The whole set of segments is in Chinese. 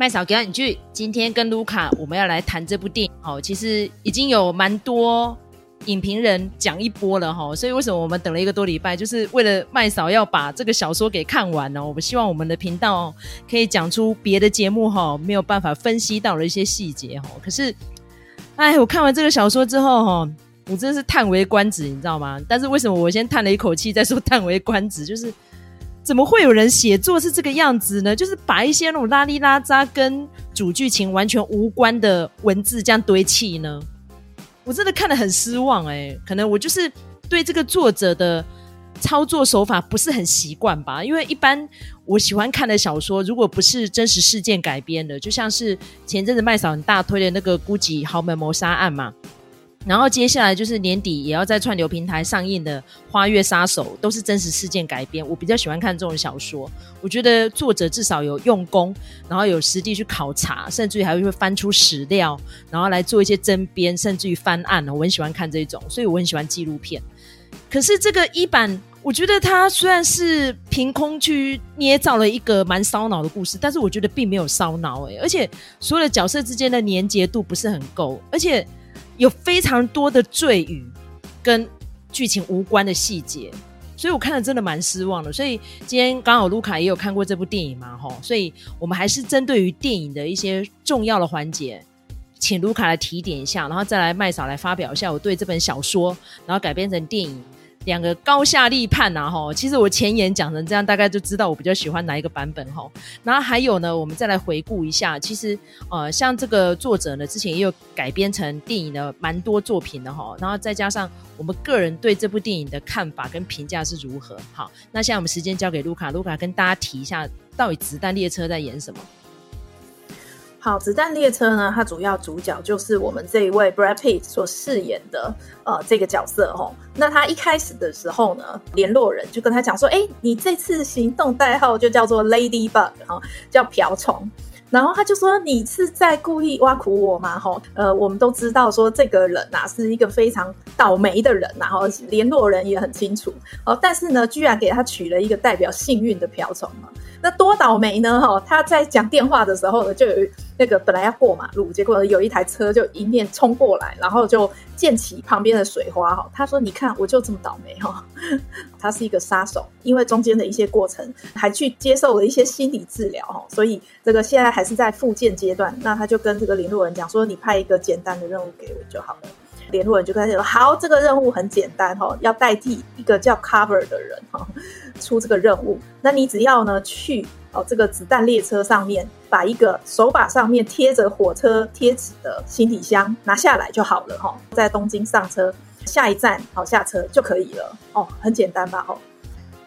麦嫂给你去，今天跟卢卡我们要来谈这部电影哦。其实已经有蛮多影评人讲一波了哈，所以为什么我们等了一个多礼拜，就是为了麦嫂要把这个小说给看完呢？我们希望我们的频道可以讲出别的节目哈没有办法分析到的一些细节哈。可是，哎，我看完这个小说之后哈，我真的是叹为观止，你知道吗？但是为什么我先叹了一口气再说叹为观止，就是。怎么会有人写作是这个样子呢？就是把一些那种拉里拉扎跟主剧情完全无关的文字这样堆砌呢？我真的看得很失望哎、可能我就是对这个作者的操作手法不是很习惯吧。因为一般我喜欢看的小说，如果不是真实事件改编的，就像是前阵子麦嫂很大推的那个《孤寂豪门谋杀案》嘛。然后接下来就是年底也要在串流平台上映的《花月杀手》，都是真实事件改编。我比较喜欢看这种小说，我觉得作者至少有用功，然后有实地去考察，甚至于还会翻出史料，然后来做一些争编，甚至于翻案。我很喜欢看这种，所以我很喜欢纪录片。可是这个一版，我觉得它虽然是凭空去捏造了一个蛮烧脑的故事，但是我觉得并没有烧脑诶，而且所有的角色之间的连结度不是很够，而且。有非常多的赘语跟剧情无关的细节，所以我看了真的蛮失望的。所以今天刚好卢卡也有看过这部电影嘛，吼，所以我们还是针对于电影的一些重要的环节，请卢卡来提点一下，然后再来麦嫂来发表一下我对这本小说，然后改编成电影。两个高下立判呐，哈！其实我前言讲成这样，大概就知道我比较喜欢哪一个版本，哈。然后还有呢，我们再来回顾一下，其实呃，像这个作者呢，之前也有改编成电影的蛮多作品的，哈。然后再加上我们个人对这部电影的看法跟评价是如何？好，那现在我们时间交给卢卡，卢卡跟大家提一下，到底《子弹列车》在演什么？好，子弹列车呢，它主要主角就是我们这一位 Brad Pitt 所饰演的呃这个角色哦。那他一开始的时候呢，联络人就跟他讲说，哎，你这次行动代号就叫做 Ladybug 哈，叫瓢虫。然后他就说，你是在故意挖苦我吗？吼，呃，我们都知道说这个人呐是一个非常倒霉的人，然后联络人也很清楚哦，但是呢，居然给他取了一个代表幸运的瓢虫嘛。那多倒霉呢？哈，他在讲电话的时候呢，就有那个本来要过马路，结果有一台车就迎面冲过来，然后就溅起旁边的水花。哈，他说：“你看，我就这么倒霉。”哈，他是一个杀手，因为中间的一些过程还去接受了一些心理治疗。哈，所以这个现在还是在复健阶段。那他就跟这个联络人讲说：“你派一个简单的任务给我就好了。”联络人就跟他说：“好，这个任务很简单。哈，要代替一个叫 Cover 的人。哈。”出这个任务，那你只要呢去哦这个子弹列车上面，把一个手把上面贴着火车贴纸的行李箱拿下来就好了哈、在东京上车，下一站好下车就可以了哦，很简单吧？哦，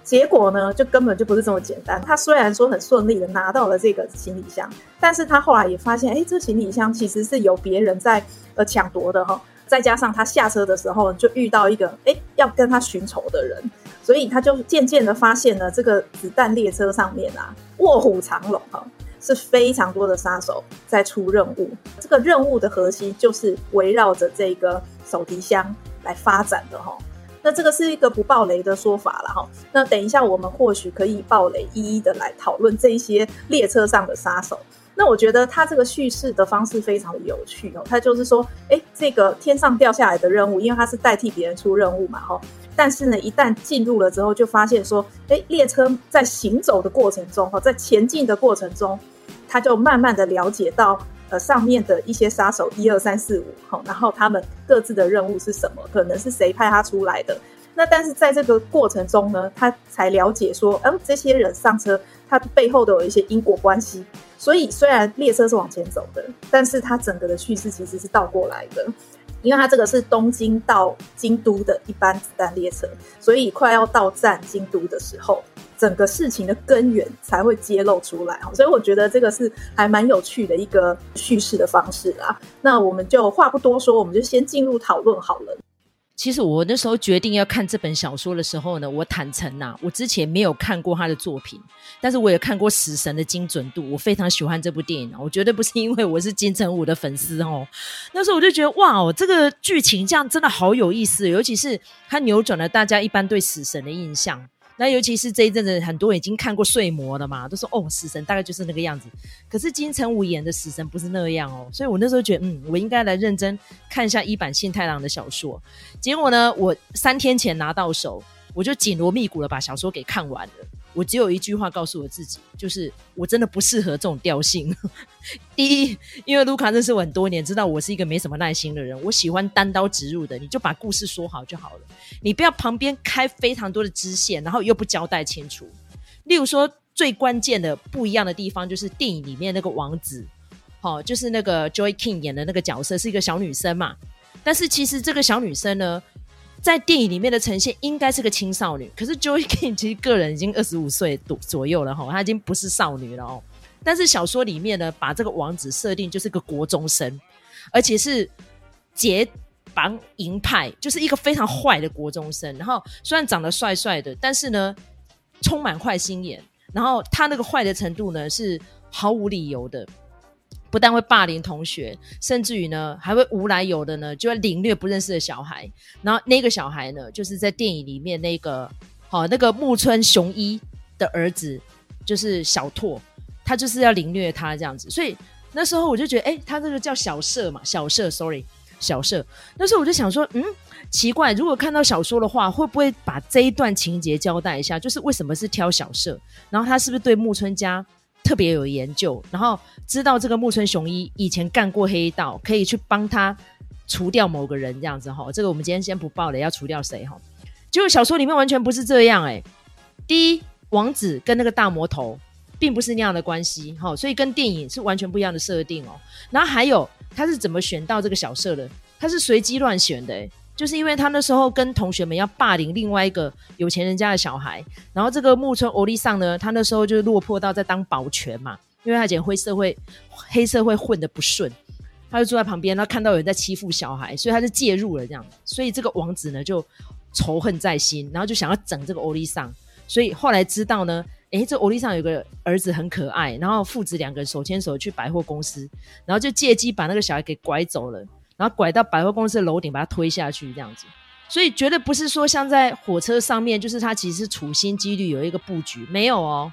结果呢就根本就不是这么简单。他虽然说很顺利的拿到了这个行李箱，但是他后来也发现，哎，这行李箱其实是有别人在呃抢夺的哈、再加上他下车的时候就遇到一个哎要跟他寻仇的人。所以他就渐渐的发现了，这个子弹列车上面啊，卧虎藏龙哈，是非常多的杀手在出任务。这个任务的核心就是围绕着这个手提箱来发展的哈。那这个是一个不爆雷的说法了哈。那等一下我们或许可以爆雷，一一的来讨论这些列车上的杀手。那我觉得他这个叙事的方式非常的有趣哦。他就是说，哎，这个天上掉下来的任务，因为他是代替别人出任务嘛哈。但是呢，一旦进入了之后，就发现说，诶，列车在行走的过程中，哈，在前进的过程中，他就慢慢的了解到，呃，上面的一些杀手一二三四五，哈，然后他们各自的任务是什么，可能是谁派他出来的。那但是在这个过程中呢，他才了解说，嗯，这些人上车，他背后都有一些因果关系。所以虽然列车是往前走的，但是它整个的叙事其实是倒过来的。因为它这个是东京到京都的一班子弹列车，所以快要到站京都的时候，整个事情的根源才会揭露出来。所以我觉得这个是还蛮有趣的一个叙事的方式啦。那我们就话不多说，我们就先进入讨论好了。其实我那时候决定要看这本小说的时候呢，我坦诚呐、我之前没有看过他的作品，但是我也看过《死神》的精准度，我非常喜欢这部电影，我绝对不是因为我是金城武的粉丝哦。那时候我就觉得哇哦，这个剧情这样真的好有意思，尤其是他扭转了大家一般对死神的印象。那尤其是这一阵子，很多人已经看过《睡魔》了嘛，都说哦，死神大概就是那个样子。可是金城武演的死神不是那样哦，所以我那时候觉得，嗯，我应该来认真看一下一版信太郎的小说。结果呢，我三天前拿到手，我就紧锣密鼓的把小说给看完了。我只有一句话告诉我自己，就是我真的不适合这种调性。第一，因为卢卡认识我很多年，知道我是一个没什么耐心的人，我喜欢单刀直入的，你就把故事说好就好了，你不要旁边开非常多的支线，然后又不交代清楚。例如说，最关键的不一样的地方就是电影里面那个王子，好、哦，就是那个 Joy King 演的那个角色是一个小女生嘛，但是其实这个小女生呢。在电影里面的呈现应该是个青少女，可是 Joey King 其实个人已经二十五岁左左右了哈，她已经不是少女了哦。但是小说里面呢，把这个王子设定就是个国中生，而且是结绑营派，就是一个非常坏的国中生。然后虽然长得帅帅的，但是呢，充满坏心眼。然后他那个坏的程度呢，是毫无理由的。不但会霸凌同学，甚至于呢，还会无来由的呢，就会凌虐不认识的小孩。然后那个小孩呢，就是在电影里面那个，好、那个木村雄一的儿子，就是小拓，他就是要凌虐他这样子。所以那时候我就觉得，哎，他这个叫小社嘛，小社，sorry，小社。那时候我就想说，嗯，奇怪，如果看到小说的话，会不会把这一段情节交代一下？就是为什么是挑小社？然后他是不是对木村家？特别有研究，然后知道这个木村雄一以前干过黑道，可以去帮他除掉某个人这样子哈。这个我们今天先不报了，要除掉谁哈？结果小说里面完全不是这样哎。第一，王子跟那个大魔头并不是那样的关系哈，所以跟电影是完全不一样的设定哦。然后还有他是怎么选到这个小舍的？他是随机乱选的哎。就是因为他那时候跟同学们要霸凌另外一个有钱人家的小孩，然后这个木村欧利桑呢，他那时候就落魄到在当保全嘛，因为他以前黑社会黑社会混的不顺，他就坐在旁边，然后看到有人在欺负小孩，所以他就介入了这样，所以这个王子呢就仇恨在心，然后就想要整这个欧利桑，所以后来知道呢，诶，这欧利桑有个儿子很可爱，然后父子两个人手牵手去百货公司，然后就借机把那个小孩给拐走了。然后拐到百货公司的楼顶，把他推下去，这样子。所以绝对不是说像在火车上面，就是他其实是处心积虑有一个布局，没有哦。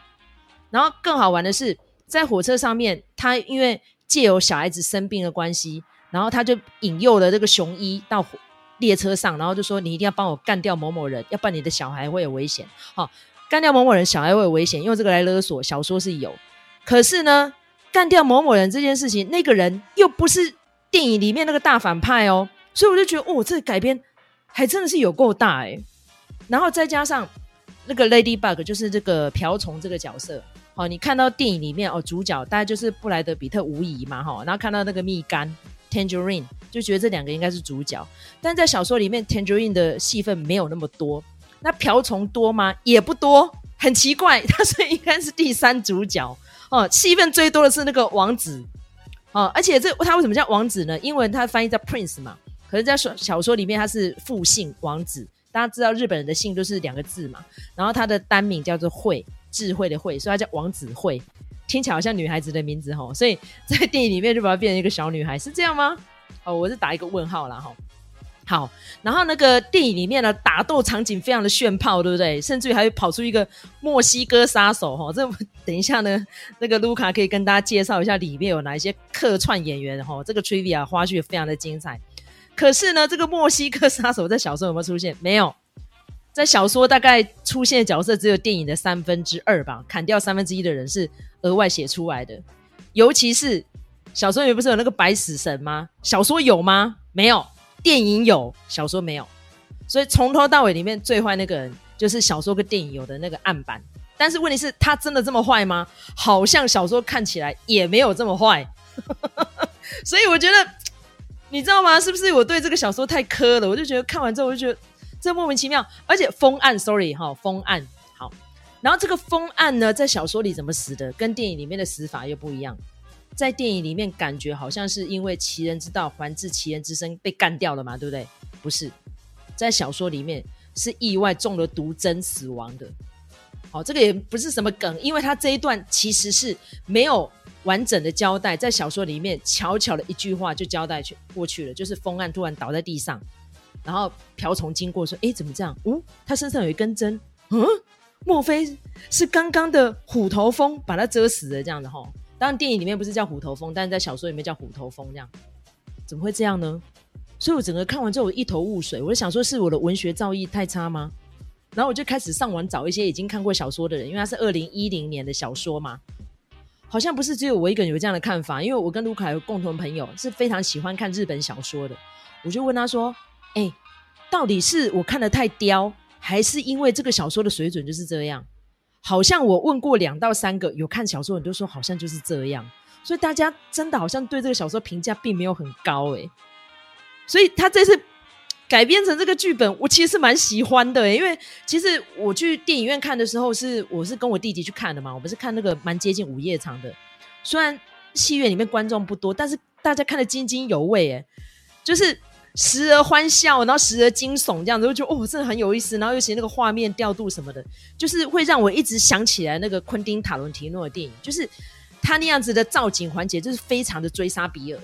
然后更好玩的是，在火车上面，他因为借由小孩子生病的关系，然后他就引诱了这个雄一到列车上，然后就说：“你一定要帮我干掉某某人，要不然你的小孩会有危险。”好，干掉某某人，小孩会有危险，用这个来勒索。小说是有，可是呢，干掉某某人这件事情，那个人又不是。电影里面那个大反派哦，所以我就觉得哦，这个改编还真的是有够大哎。然后再加上那个 Ladybug，就是这个瓢虫这个角色，哦，你看到电影里面哦，主角大概就是布莱德彼特无疑嘛，哈，然后看到那个蜜柑 Tangerine，就觉得这两个应该是主角。但在小说里面，Tangerine 的戏份没有那么多，那瓢虫多吗？也不多，很奇怪，他是应该是第三主角哦，戏份最多的是那个王子。哦，而且这他为什么叫王子呢？英文他翻译叫 Prince 嘛，可是，在小小说里面他是复姓王子。大家知道日本人的姓都是两个字嘛，然后他的单名叫做惠，智慧的慧，所以他叫王子惠，听起来好像女孩子的名字哈，所以在电影里面就把它变成一个小女孩，是这样吗？哦，我是打一个问号啦哈。好，然后那个电影里面的打斗场景非常的炫炮，对不对？甚至于还会跑出一个墨西哥杀手，哈，这 等一下呢，那个卢卡可以跟大家介绍一下里面有哪一些客串演员，哈，这个 trivia 花絮非常的精彩。可是呢，这个墨西哥杀手在小说有没有出现？没有，在小说大概出现的角色只有电影的三分之二吧，砍掉三分之一的人是额外写出来的。尤其是小说里面不是有那个白死神吗？小说有吗？没有。电影有，小说没有，所以从头到尾里面最坏那个人就是小说跟电影有的那个案板。但是问题是，他真的这么坏吗？好像小说看起来也没有这么坏。所以我觉得，你知道吗？是不是我对这个小说太磕了？我就觉得看完之后，我就觉得这莫名其妙。而且封案，sorry 哈，封案好。然后这个封案呢，在小说里怎么死的，跟电影里面的死法又不一样。在电影里面，感觉好像是因为其人之道还治其人之身被干掉了嘛，对不对？不是，在小说里面是意外中了毒针死亡的。好，这个也不是什么梗，因为他这一段其实是没有完整的交代，在小说里面悄悄的一句话就交代去过去了，就是封案突然倒在地上，然后瓢虫经过说：“哎，怎么这样？嗯，他身上有一根针。嗯，莫非是刚刚的虎头蜂把他蛰死了这样子哈？当然电影里面不是叫虎头蜂，但是在小说里面叫虎头蜂这样，怎么会这样呢？所以我整个看完之后我一头雾水，我就想说是我的文学造诣太差吗？然后我就开始上网找一些已经看过小说的人，因为它是二零一零年的小说嘛，好像不是只有我一个人有这样的看法，因为我跟卢卡有共同朋友是非常喜欢看日本小说的，我就问他说：“哎、到底是我看得太刁，还是因为这个小说的水准就是这样？”好像我问过两到三个有看小说的人都说好像就是这样，所以大家真的好像对这个小说评价并没有很高哎、所以他这次。改编成这个剧本，我其实是蛮喜欢的，因为其实我去电影院看的时候是我是跟我弟弟去看的嘛，我们是看那个蛮接近午夜场的，虽然戏院里面观众不多，但是大家看得津津有味，哎，就是时而欢笑，然后时而惊悚，这样子我就觉得哦，真的很有意思，然后尤其那个画面调度什么的，就是会让我一直想起来那个昆汀塔伦提诺的电影，就是他那样子的造景环节，就是非常的追杀比尔。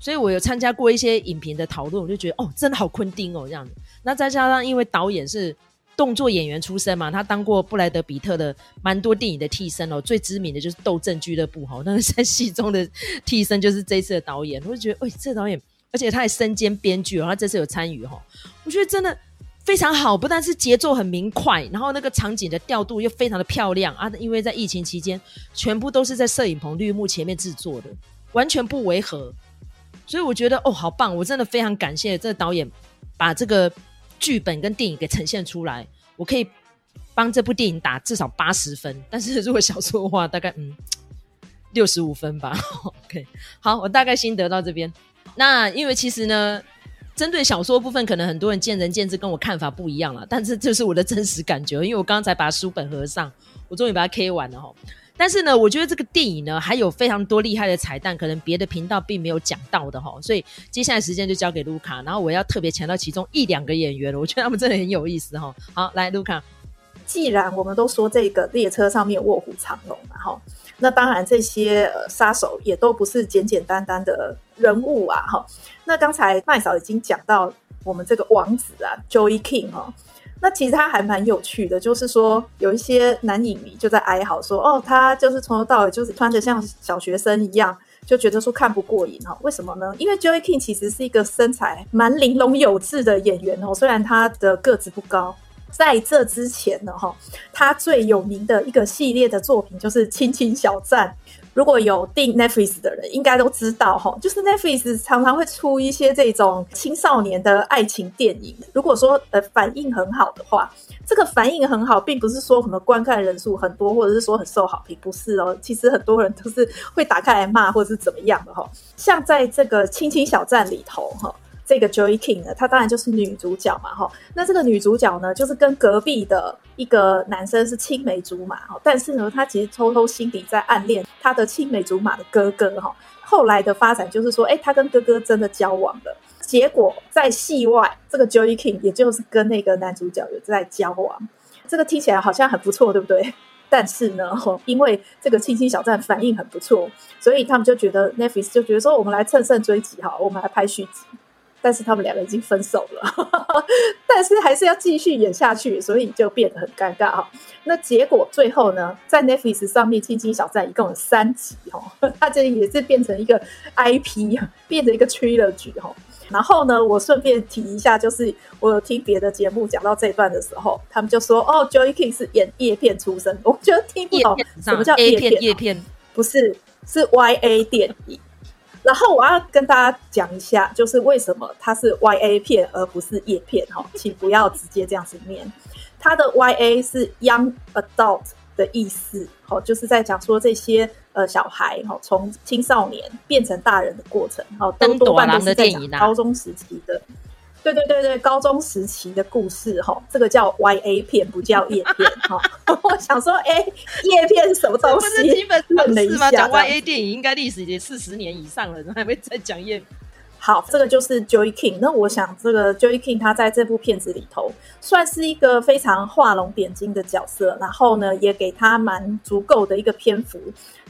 所以我有参加过一些影评的讨论，我就觉得哦，真的好昆汀哦这样子。那再加上因为导演是动作演员出身嘛，他当过布莱德彼特的蛮多电影的替身哦，最知名的就是《斗阵俱乐部》哈，那个在戏中的替身就是这一次的导演。我就觉得，哎，这导演，而且他还身兼编剧哦，他这次有参与哈，我觉得真的非常好。不但是节奏很明快，然后那个场景的调度又非常的漂亮啊，因为在疫情期间，全部都是在摄影棚绿幕前面制作的，完全不违和。所以我觉得哦，好棒！我真的非常感谢这个导演把这个剧本跟电影给呈现出来。我可以帮这部电影打至少八十分，但是如果小说的话，大概嗯六十五分吧。OK，好，我大概心得到这边。那因为其实呢，针对小说部分，可能很多人见仁见智，跟我看法不一样了。但是这是我的真实感觉，因为我刚才把书本合上，我终于把它 K 完了哈。但是呢，我觉得这个电影呢还有非常多厉害的彩蛋，可能别的频道并没有讲到的哈，所以接下来时间就交给卢卡，然后我要特别强调其中一两个演员了，我觉得他们真的很有意思哈。好，来卢卡，既然我们都说这个列车上面卧虎藏龙嘛哈，那当然这些呃杀手也都不是简简单单的人物啊哈。那刚才麦嫂已经讲到我们这个王子啊，Joey King 哈。那其实他还蛮有趣的，就是说有一些男影迷就在哀嚎说，哦，他就是从头到尾就是穿着像小学生一样，就觉得说看不过瘾哈。为什么呢？因为 Joey King 其实是一个身材蛮玲珑有致的演员哦，虽然他的个子不高。在这之前呢，哈，他最有名的一个系列的作品就是《亲亲小站》。如果有订 Netflix 的人，应该都知道哈，就是 Netflix 常常会出一些这种青少年的爱情电影。如果说呃反应很好的话，这个反应很好，并不是说什么观看人数很多，或者是说很受好评，不是哦。其实很多人都是会打开来骂，或者是怎么样的哈。像在这个《亲亲小站》里头哈。这个 Joey King 呢，她当然就是女主角嘛，哈。那这个女主角呢，就是跟隔壁的一个男生是青梅竹马，哈。但是呢，她其实偷偷心底在暗恋她的青梅竹马的哥哥，哈。后来的发展就是说，哎，她跟哥哥真的交往了。结果在戏外，这个 Joey King 也就是跟那个男主角有在交往。这个听起来好像很不错，对不对？但是呢，因为这个《青青小站》反应很不错，所以他们就觉得 Netflix 就觉得说，我们来乘胜追击，哈，我们来拍续集。但是他们两个已经分手了，但是还是要继续演下去，所以就变得很尴尬哈。那结果最后呢，在 Netflix 上面，《亲亲小站》一共有三集哈，它这也是变成一个 IP，变成一个 trilogy 哈。然后呢，我顺便提一下，就是我有听别的节目讲到这一段的时候，他们就说哦，Joey King 是演叶片出身，我觉得听不懂什么叫叶片，叶片不是是 YA 电影。然后我要跟大家讲一下，就是为什么它是 YA 片而不是叶片哈，请不要直接这样子念。它的 YA 是 Young Adult 的意思，好，就是在讲说这些呃小孩哈，从青少年变成大人的过程，哈，多半都是在讲高中时期的。对对对对，高中时期的故事哈，这个叫 YA 片，不叫叶片哈。我想说，哎，叶片什么东西？不是基本常识吗？讲 YA 电影应该历史已经四十年以上了，还会再讲叶片。好，这个就是 Joey King。那我想，这个 Joey King 他在这部片子里头算是一个非常画龙点睛的角色，然后呢，也给他蛮足够的一个篇幅。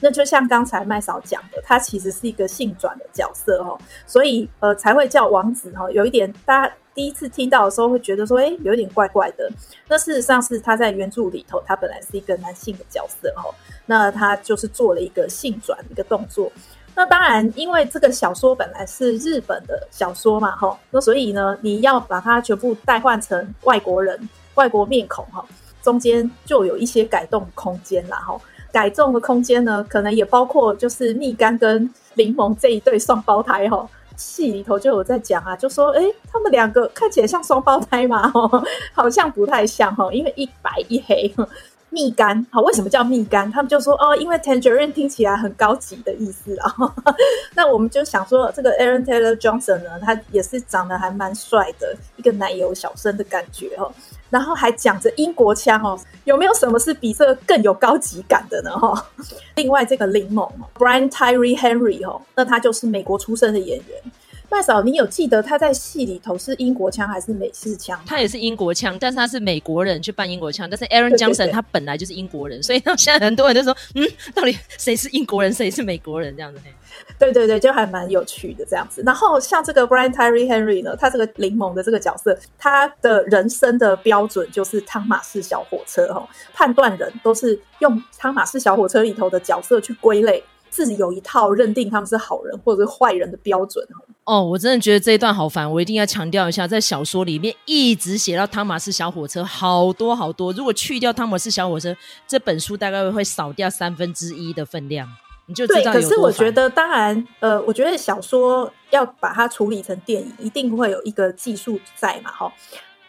那就像刚才麦嫂讲的，他其实是一个性转的角色哦，所以呃才会叫王子哈。有一点大家第一次听到的时候会觉得说，哎，有点怪怪的。那事实上是他在原著里头，他本来是一个男性的角色哦。那他就是做了一个性转的一个动作。那当然，因为这个小说本来是日本的小说嘛，哈，那所以呢，你要把它全部代换成外国人、外国面孔，哈，中间就有一些改动空间啦，哈。改动的空间呢，可能也包括就是蜜柑跟柠檬这一对双胞胎，哈。戏里头就有在讲啊，就说，诶，他们两个看起来像双胞胎嘛，哈，好像不太像，哈，因为一白一黑。蜜柑，好，为什么叫蜜柑？他们就说哦，因为 tangerine 听起来很高级的意思啊。那我们就想说，这个 Aaron Taylor Johnson 呢，他也是长得还蛮帅的，一个奶油小生的感觉哦。然后还讲着英国腔哦，有没有什么是比这个更有高级感的呢？哈。另外这个柠檬 Brian Tyree Henry 哦，那他就是美国出生的演员。麦嫂，你有记得他在戏里头是英国腔还是美式腔？他也是英国腔，但是他是美国人去扮英国腔。但是 Aaron Johnson 他本来就是英国人，所以现在很多人就说，嗯，到底谁是英国人，谁是美国人这样子？对对对，就还蛮有趣的这样子。然后像这个 Brian Tyree Henry 呢，他这个柠檬的这个角色，他的人生的标准就是汤马士小火车哈，判断人都是用汤马士小火车里头的角色去归类。自己有一套认定他们是好人或者是坏人的标准哦，我真的觉得这一段好烦，我一定要强调一下，在小说里面一直写到汤马斯小火车好多好多，如果去掉汤马斯小火车，这本书大概会少掉三分之一的分量，你就知道。对，可是我觉得，当然，呃，我觉得小说要把它处理成电影，一定会有一个技术在嘛，哈。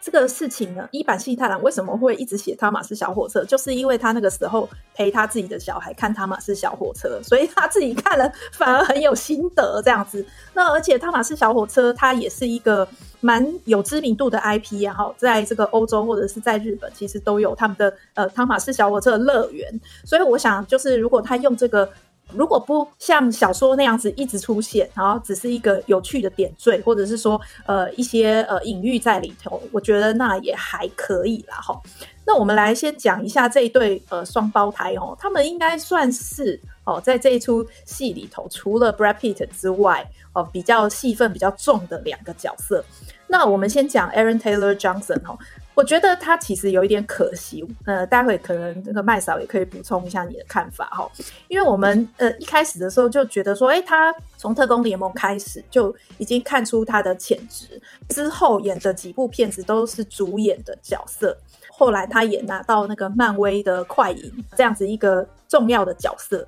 这个事情呢，伊坂幸太郎为什么会一直写汤马斯小火车？就是因为他那个时候陪他自己的小孩看汤马斯小火车，所以他自己看了反而很有心得这样子。那而且汤马斯小火车它也是一个蛮有知名度的 IP 啊，哈，在这个欧洲或者是在日本，其实都有他们的呃汤马斯小火车的乐园。所以我想，就是如果他用这个。如果不像小说那样子一直出现，然后只是一个有趣的点缀，或者是说呃一些呃隐喻在里头，我觉得那也还可以啦齁。那我们来先讲一下这一对呃双胞胎哦，他们应该算是哦在这一出戏里头，除了 Brad Pitt 之外哦比较戏份比较重的两个角色。那我们先讲 Aaron Taylor Johnson 哦。我觉得他其实有一点可惜，呃，待会可能那个麦嫂也可以补充一下你的看法哈，因为我们呃一开始的时候就觉得说，诶，他从特工联盟开始就已经看出他的潜质，之后演的几部片子都是主演的角色，后来他也拿到那个漫威的快银这样子一个重要的角色。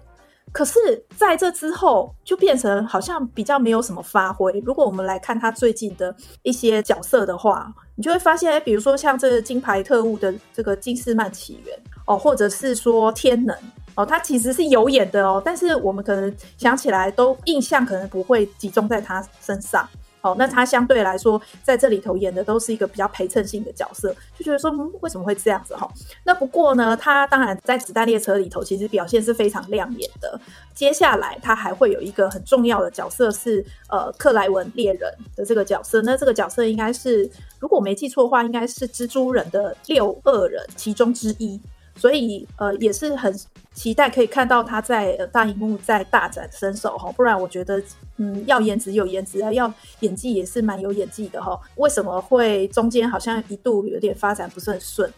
可是在这之后，就变成好像比较没有什么发挥。如果我们来看他最近的一些角色的话，你就会发现，比如说像这个金牌特务的这个金斯曼起源哦，或者是说天能哦，他其实是有演的哦，但是我们可能想起来都印象可能不会集中在他身上。哦，那他相对来说在这里头演的都是一个比较陪衬性的角色，就觉得说，嗯，为什么会这样子哈？那不过呢，他当然在子弹列车里头其实表现是非常亮眼的。接下来他还会有一个很重要的角色是呃克莱文猎人的这个角色，那这个角色应该是如果我没记错的话，应该是蜘蛛人的六恶人其中之一。所以，呃，也是很期待可以看到他在大荧幕再大展身手哈，不然我觉得，嗯，要颜值有颜值啊，要演技也是蛮有演技的哈。为什么会中间好像一度有点发展不是很顺？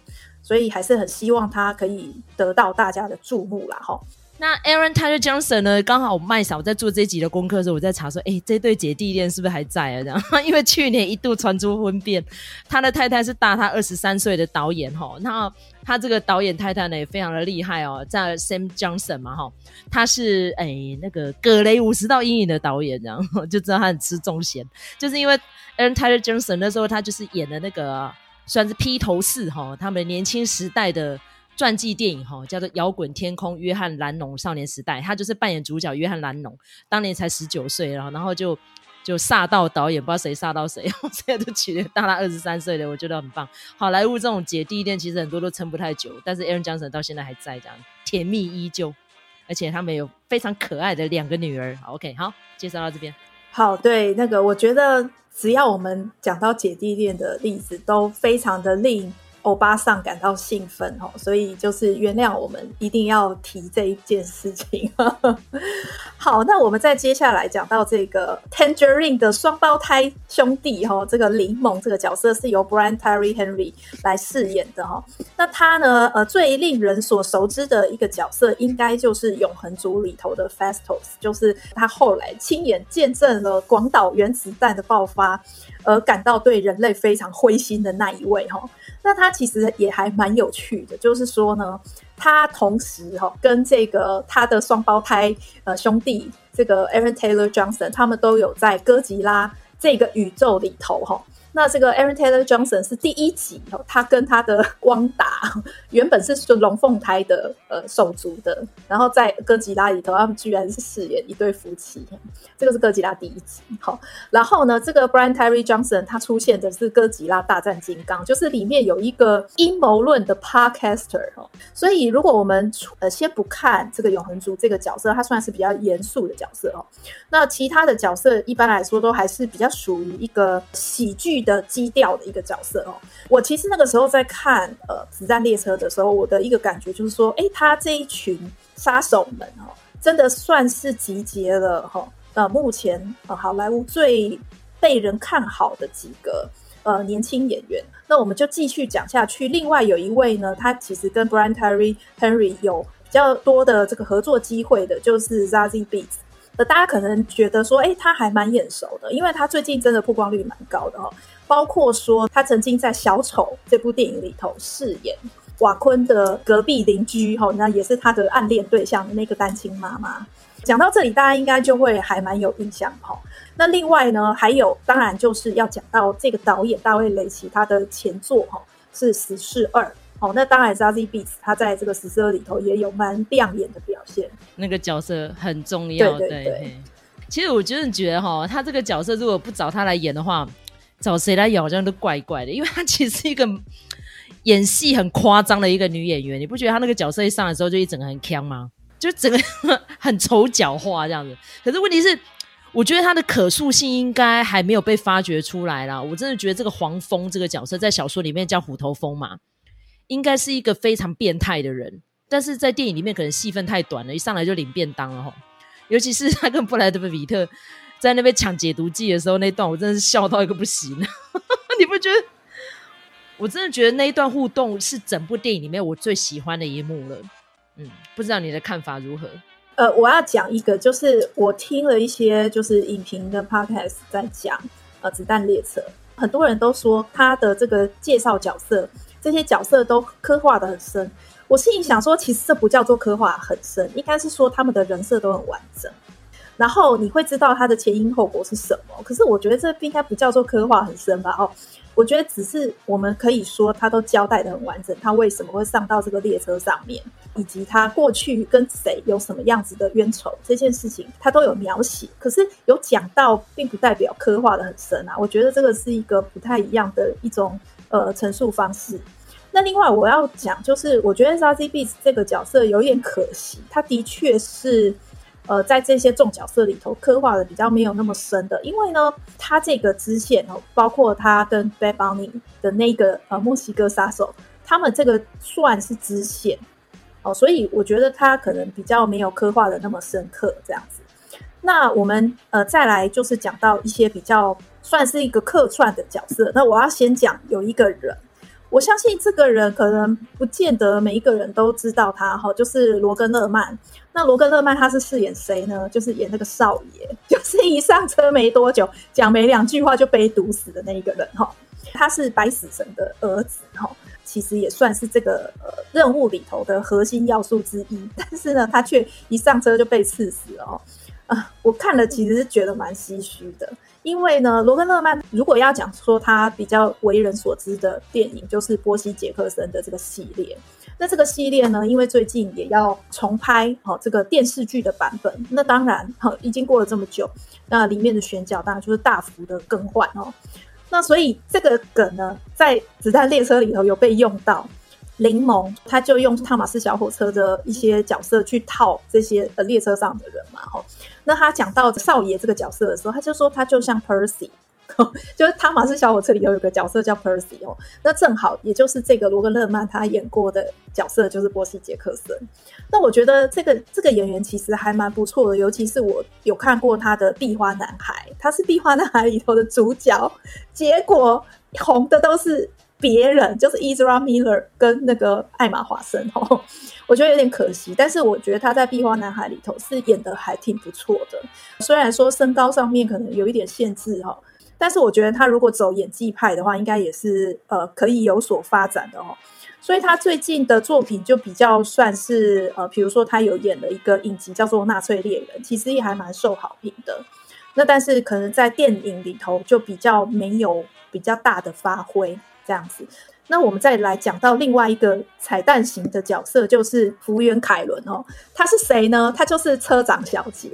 所以还是很希望他可以得到大家的注目啦哈。那 Aaron Taylor Johnson 呢？刚好麦嫂在做这集的功课的时候，我在查说，哎，这对姐弟恋是不是还在啊？这样，因为去年一度传出婚变，他的太太是大他二十三岁的导演哈。那他这个导演太太呢也非常的厉害哦，在 Sam Johnson 嘛哈，他是哎那个葛雷五十道阴影的导演，这样 就知道他很吃重咸，就是因为 Aaron Taylor Johnson 那时候他就是演的那个算是披头士哈，他们年轻时代的。传记电影哈，叫做《摇滚天空：约翰·兰农少年时代》，他就是扮演主角约翰·兰农，当年才十九岁，然后然后就就煞到导演，不知道谁煞到谁，现在都娶了大他二十三岁的，我觉得很棒。好莱坞这种姐弟恋其实很多都撑不太久，但是 Aaron Johnson 到现在还在这样，甜蜜依旧，而且他们有非常可爱的两个女儿。好，OK，好，介绍到这边。好，对，那个我觉得只要我们讲到姐弟恋的例子，都非常的令。欧巴桑感到兴奋哦，所以就是原谅我们一定要提这一件事情。好，那我们再接下来讲到这个 Tangerine 的双胞胎兄弟哈，这个柠檬这个角色是由 Brian Tyree Henry 来饰演的哈。那他呢，呃，最令人所熟知的一个角色，应该就是《永恒族》里头的 Festos，就是他后来亲眼见证了广岛原子弹的爆发。而感到对人类非常灰心的那一位哈，那他其实也还蛮有趣的，就是说呢，他同时哈跟这个他的双胞胎呃兄弟这个 Aaron Taylor Johnson，他们都有在哥吉拉这个宇宙里头哈。那这个 Aaron Taylor Johnson 是第一集哦，他跟他的 汪达 原本是就龙凤胎的呃手足的，然后在哥吉拉里头，他们居然是饰演一对夫妻，这个是哥吉拉第一集。好，然后呢，这个 Brian Tyree Johnson 他出现的是哥吉拉大战金刚，就是里面有一个阴谋论的 Podcaster 哦。所以如果我们呃先不看这个永恒族这个角色，他算是比较严肃的角色哦。那其他的角色一般来说都还是比较属于一个喜剧的基调的一个角色哦，我其实那个时候在看呃《子弹列车》的时候，我的一个感觉就是说，诶，他这一群杀手们哦，真的算是集结了哈呃目前呃好莱坞最被人看好的几个呃年轻演员。那我们就继续讲下去。另外有一位呢，他其实跟 Brian Terry Henry 有比较多的这个合作机会的，就是 Zazie Beats。那大家可能觉得说，诶，他还蛮眼熟的，因为他最近真的曝光率蛮高的哦。包括说，他曾经在《小丑》这部电影里头饰演瓦昆的隔壁邻居，哈，那也是他的暗恋对象的那个单亲妈妈。讲到这里，大家应该就会还蛮有印象，哈。那另外呢，还有当然就是要讲到这个导演大卫·雷奇，他的前作哈是《十四二》，哦，那当然 Zazie Beetz 他在这个《十四二》里头也有蛮亮眼的表现，那个角色很重要，对对对。其实我真的觉得哈，他这个角色如果不找他来演的话。找谁来演好像都怪怪的，因为她其实是一个演戏很夸张的一个女演员，你不觉得她那个角色一上来的时候就一整个很锵吗？就整个很丑角化这样子。可是问题是，我觉得她的可塑性应该还没有被发掘出来啦。我真的觉得这个黄蜂这个角色在小说里面叫虎头蜂嘛，应该是一个非常变态的人，但是在电影里面可能戏份太短了，一上来就领便当了齁。尤其是他跟布莱德比特。在那边抢解毒剂的时候，那段我真的是笑到一个不行。你不觉得？我真的觉得那一段互动是整部电影里面我最喜欢的一幕了。嗯，不知道你的看法如何？呃，我要讲一个，就是我听了一些就是影评的 podcast 在讲呃《子弹列车》，很多人都说他的这个介绍角色，这些角色都刻画得很深。我心里想说，其实这不叫做刻画很深，应该是说他们的人设都很完整。然后你会知道他的前因后果是什么，可是我觉得这应该不叫做刻画很深吧？哦，我觉得只是我们可以说他都交代得很完整，他为什么会上到这个列车上面，以及他过去跟谁有什么样子的冤仇，这件事情他都有描写。可是有讲到，并不代表刻画得很深啊。我觉得这个是一个不太一样的一种呃陈述方式。那另外我要讲，就是我觉得 Zazie Beetz 这个角色有点可惜，他的确是。呃，在这些重角色里头，刻画的比较没有那么深的，因为呢，他这个支线哦，包括他跟 Bad Bunny 的那个呃墨西哥杀手，他们这个算是支线哦，所以我觉得他可能比较没有刻画的那么深刻这样子。那我们呃再来就是讲到一些比较算是一个客串的角色，那我要先讲有一个人。我相信这个人可能不见得每一个人都知道他哈，就是罗根·勒曼。那罗根·勒曼他是饰演谁呢？就是演那个少爷，就是一上车没多久，讲没两句话就被毒死的那一个人哈。他是白死神的儿子哈，其实也算是这个呃任务里头的核心要素之一。但是呢，他却一上车就被刺死了哦。啊，我看了其实是觉得蛮唏嘘的。因为呢，罗根·勒曼如果要讲说他比较为人所知的电影，就是波西·杰克森的这个系列。那这个系列呢，因为最近也要重拍哦，这个电视剧的版本。那当然，哈，已经过了这么久，那里面的选角当然就是大幅的更换哦。那所以这个梗呢，在《子弹列车》里头有被用到。柠檬，他就用汤马斯小火车的一些角色去套这些呃列车上的人嘛，吼。那他讲到少爷这个角色的时候，他就说他就像 Percy，就是汤玛斯小火车里头有个角色叫 Percy 哦，那正好也就是这个罗格勒曼他演过的角色就是波西·杰克森。那我觉得这个这个演员其实还蛮不错的，尤其是我有看过他的《壁花男孩》，他是《壁花男孩》里头的主角，结果红的都是别人，就是 Ezra Miller 跟那个艾玛华森哦，我觉得有点可惜。但是我觉得他在《壁花男孩》里头是演得还挺不错的，虽然说身高上面可能有一点限制哈。但是我觉得他如果走演技派的话，应该也是呃可以有所发展的哦。所以他最近的作品就比较算是呃，比如说他有演了一个影集叫做《纳粹猎人》，其实也还蛮受好评的。那但是可能在电影里头就比较没有比较大的发挥这样子。那我们再来讲到另外一个彩蛋型的角色，就是服务员凯伦哦。他是谁呢？他就是车长小姐。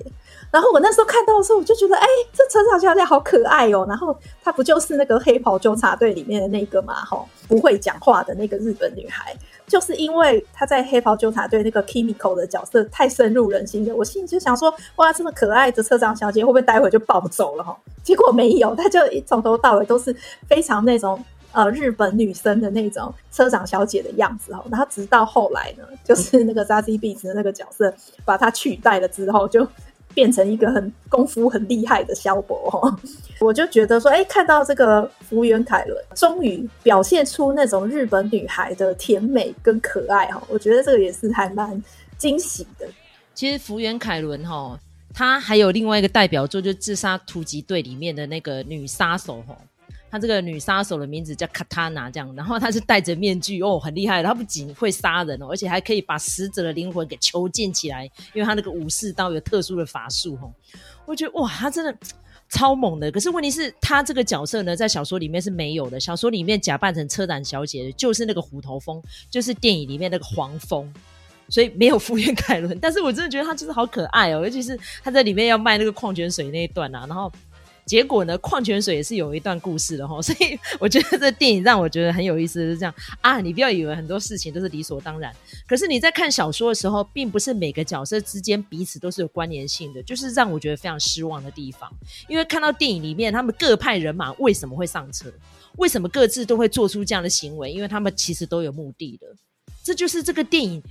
然后我那时候看到的时候，我就觉得，哎，这车长小姐好可爱哦。然后她不就是那个黑袍纠察队里面的那个嘛，哈，不会讲话的那个日本女孩。就是因为她在黑袍纠察队那个 Kimiko 的角色太深入人心了，我心里就想说，哇，这么可爱的车长小姐会不会待会就暴走了哈？结果没有，她就从头到尾都是非常那种。呃，日本女生的那种车长小姐的样子哦，然后直到后来呢，就是 那个 Zazie Beetz 的那个角色把她取代了之后，就变成一个很功夫很厉害的萧伯哦。我就觉得说，哎，看到这个福原凯伦终于表现出那种日本女孩的甜美跟可爱哈，我觉得这个也是还蛮惊喜的。其实福原凯伦哈，她还有另外一个代表作，就是《自杀突击队》里面的那个女杀手哈。她这个女杀手的名字叫卡塔娜，这样，然后她是戴着面具哦，很厉害。她不仅会杀人哦，而且还可以把死者的灵魂给囚禁起来，因为她那个武士刀有特殊的法术哦。我觉得哇，她真的 超猛的。可是问题是，她这个角色呢，在小说里面是没有的。小说里面假扮成车展小姐的就是那个虎头蜂，就是电影里面那个黄蜂，所以没有敷衍凯伦。但是我真的觉得她就是好可爱哦，尤其是她在里面要卖那个矿泉水那一段啊，然后。结果呢，矿泉水也是有一段故事的哈，所以我觉得这电影让我觉得很有意思，是这样啊。你不要以为很多事情都是理所当然，可是你在看小说的时候，并不是每个角色之间彼此都是有关联性的，就是让我觉得非常失望的地方。因为看到电影里面他们各派人马为什么会上车，为什么各自都会做出这样的行为，因为他们其实都有目的的，这就是这个电影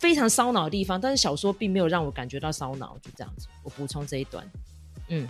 非常烧脑的地方。但是小说并没有让我感觉到烧脑，就这样子。我补充这一段，嗯。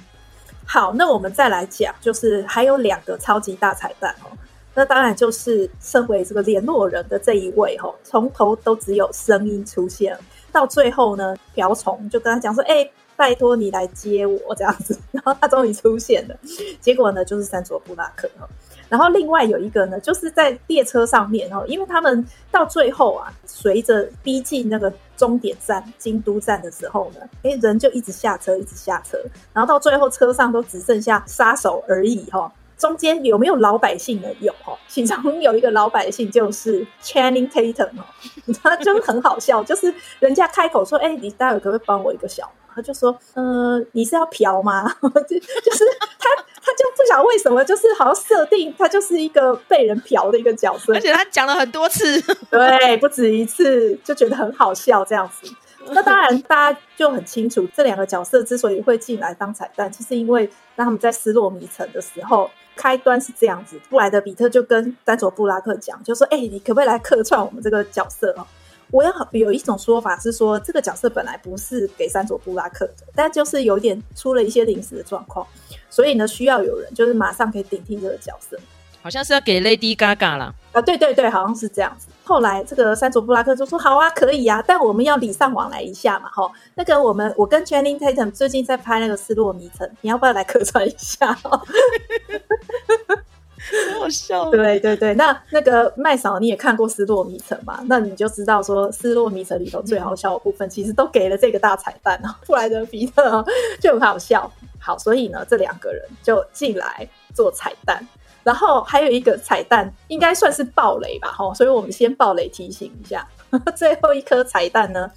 好，那我们再来讲，就是还有两个超级大彩蛋哦。那当然就是身为这个联络人的这一位哦，从头都只有声音出现，到最后呢，瓢虫就跟他讲说：“哎，拜托你来接我这样子。”然后他终于出现了，结果呢，就是三卓布拉克哦。然后另外有一个呢，就是在列车上面哦，因为他们到最后啊，随着逼近那个终点站京都站的时候呢，哎，人就一直下车，一直下车，然后到最后车上都只剩下杀手而已哈。中间有没有老百姓呢？有哈，其中有一个老百姓就是 Channing Tatum 哦，他就很好笑，就是人家开口说，哎，你待会可不可以帮我一个小忙？他就说，呃，你是要嫖吗？就就是他，他就不晓得为什么，就是好像设定他就是一个被人嫖的一个角色，而且他讲了很多次，对，不止一次，就觉得很好笑这样子。那当然，大家就很清楚，这两个角色之所以会进来当彩蛋，就是因为当他们在失落迷城的时候，开端是这样子，布莱德比特就跟丹佐布拉克讲，就说，哎，你可不可以来客串我们这个角色哦？我要有一种说法是说，这个角色本来不是给山佐布拉克的，但就是有点出了一些临时的状况，所以呢，需要有人就是马上可以顶替这个角色，好像是要给 Lady Gaga 啦。啊，对对对，好像是这样子。后来这个山佐布拉克就说：“好啊，可以啊，但我们要礼尚往来一下嘛，哈。那个我们我跟 Channing Tatum 最近在拍那个《失落迷城》，你要不要来客串一下？” 很好笑。对对对，那那个麦嫂你也看过《失落迷城》嘛？那你就知道说《失落迷城》里头最好笑的部分，其实都给了这个大彩蛋哦。布莱德彼特就很好笑。好，所以呢，这两个人就进来做彩蛋。然后还有一个彩蛋，应该算是暴雷吧？哈，所以我们先暴雷提醒一下。最后一颗彩蛋呢，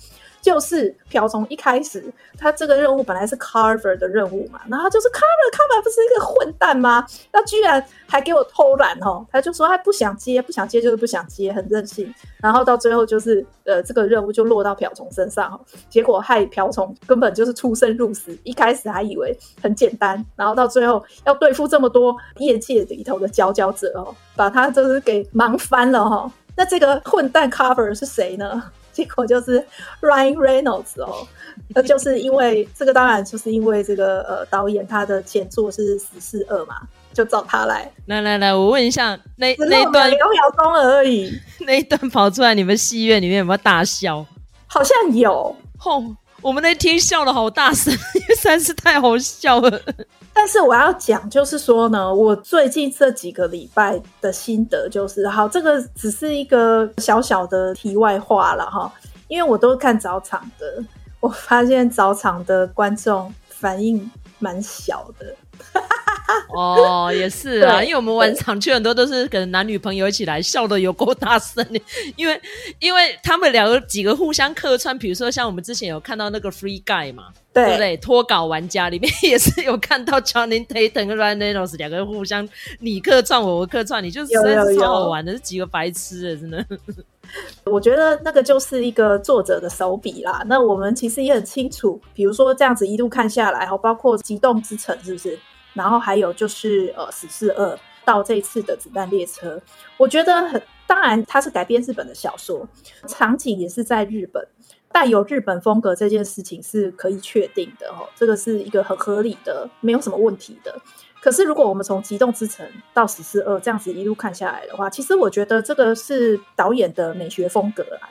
就是瓢虫一开始他这个任务本来是 Carver 的任务嘛，然后就是 Carver，Carver 不是一个混蛋吗？那居然还给我偷懒哦，他就说他不想接，不想接就是不想接，很任性。然后到最后就是呃这个任务就落到瓢虫身上，结果害瓢虫根本就是出生入死，一开始还以为很简单，然后到最后要对付这么多业界里头的佼佼者哦，把他就是给忙翻了哈。那这个混蛋 Carver 是谁呢？结果就是 Ryan Reynolds 哦，那就是因为这个，当然就是因为这个呃，导演他的前作是《死侍二》嘛，就找他来。来来来，我问一下，那那一段两秒钟而已，那一段跑出来，你们戏院里面有没有大笑？好像有。哦，我们那天笑得好大声，因为实在是太好笑了。但是我要讲，就是说呢，我最近这几个礼拜的心得就是，好，这个只是一个小小的题外话了哈，因为我都看早场的，我发现早场的观众反应蛮小的。哦，也是啊，因为我们玩场去很多都是跟男女朋友一起来，笑的有够大声的，因为因为他们两个几个互相客串，比如说像我们之前有看到那个 Free Guy 嘛，对，对不对？脱稿玩家里面也是有看到 Tatum 跟 Ryan Reynolds 两个人互相你客串我，我客串你，就实在是超好玩的，是几个白痴的，真的。我觉得那个就是一个作者的手笔啦。那我们其实也很清楚，比如说这样子一路看下来，哈，包括《极冻之城》是不是？然后还有就是呃，《死侍二》到这次的《子弹列车》，我觉得很当然，它是改编日本的小说，场景也是在日本，带有日本风格这件事情是可以确定的哦，这个是一个很合理的，没有什么问题的。可是如果我们从《极动之城》到《死侍二》这样子一路看下来的话，其实我觉得这个是导演的美学风格啊。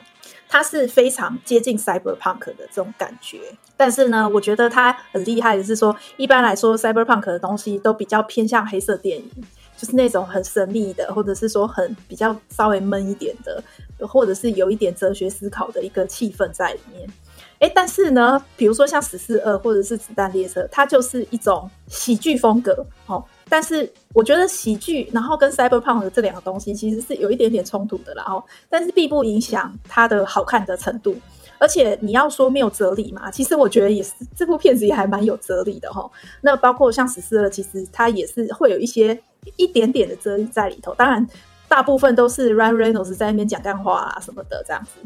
它是非常接近 cyberpunk 的这种感觉，但是呢，我觉得它很厉害的是说，一般来说 cyberpunk 的东西都比较偏向黑色电影，就是那种很神秘的，或者是说很比较稍微闷一点的，或者是有一点哲学思考的一个气氛在里面。诶，但是呢，比如说像《死侍二》或者是《子弹列车》，它就是一种喜剧风格，哦。但是我觉得喜剧，然后跟 cyberpunk 这两个东西其实是有一点点冲突的啦，然后但是并不影响它的好看的程度。而且你要说没有哲理嘛，其实我觉得也是，这部片子也还蛮有哲理的哈。那包括像《死侍二》，其实它也是会有一些一点点的哲理在里头。当然，大部分都是 Ryan Reynolds 在那边讲干话啊什么的这样子。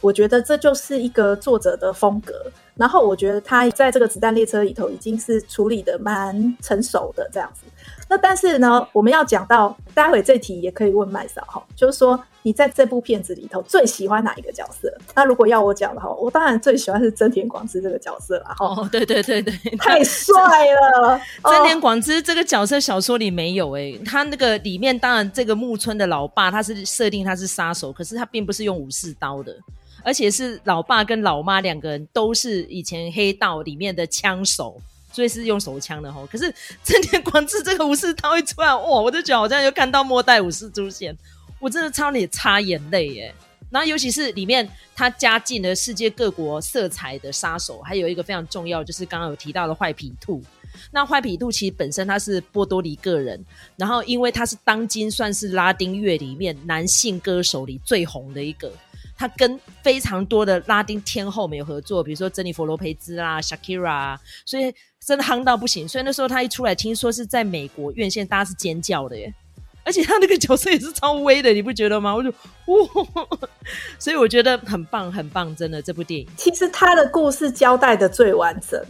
我觉得这就是一个作者的风格。然后我觉得他在这个子弹列车里头已经是处理的蛮成熟的这样子。那但是呢，我们要讲到待会这题也可以问麦嫂哈，就是说你在这部片子里头最喜欢哪一个角色？那如果要我讲的话，我当然最喜欢是真田广之这个角色啦。哦，对对对对，太帅了！真田广之这个角色小说里没有哎、欸，他那个里面当然这个木村的老爸他是设定他是杀手，可是他并不是用武士刀的。而且是老爸跟老妈两个人都是以前黑道里面的枪手，所以是用手枪的吼。可是正田广志这个武士刀一出来，哇，我就觉得好像又看到末代武士出现，我真的差点擦眼泪耶。然后尤其是里面他加进了世界各国色彩的杀手，还有一个非常重要，就是刚刚有提到的坏皮兔。那坏皮兔其实本身他是波多黎各人，然后因为他是当今算是拉丁乐里面男性歌手里最红的一个。他跟非常多的拉丁天后们有合作，比如说珍妮佛罗培兹啦、Shakira，所以真的夯到不行。所以那时候他一出来，听说是在美国院线，大家是尖叫的耶。而且他那个角色也是超威的，你不觉得吗？我就哇，所以我觉得很棒，很棒，真的这部电影。其实他的故事交代的最完整。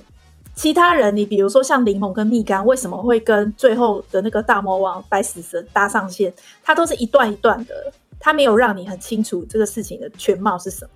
其他人，你比如说像柠檬跟蜜柑，为什么会跟最后的那个大魔王白死神搭上线？他都是一段一段的。他没有让你很清楚这个事情的全貌是什么，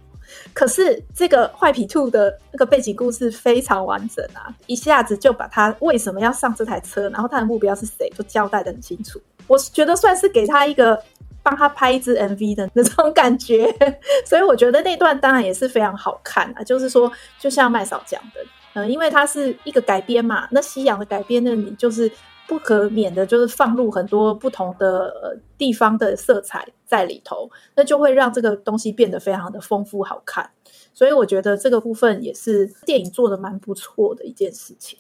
可是这个坏皮兔的那个背景故事非常完整啊，一下子就把他为什么要上这台车，然后他的目标是谁，就交代得很清楚。我觉得算是给他一个帮他拍一支 MV 的那种感觉，所以我觉得那段当然也是非常好看啊。就是说，就像麦嫂讲的，嗯，因为它是一个改编嘛，那西洋的改编，那你就是。不可免的就是放入很多不同的地方的色彩在里头，那就会让这个东西变得非常的丰富好看。所以我觉得这个部分也是电影做的蛮不错的一件事情。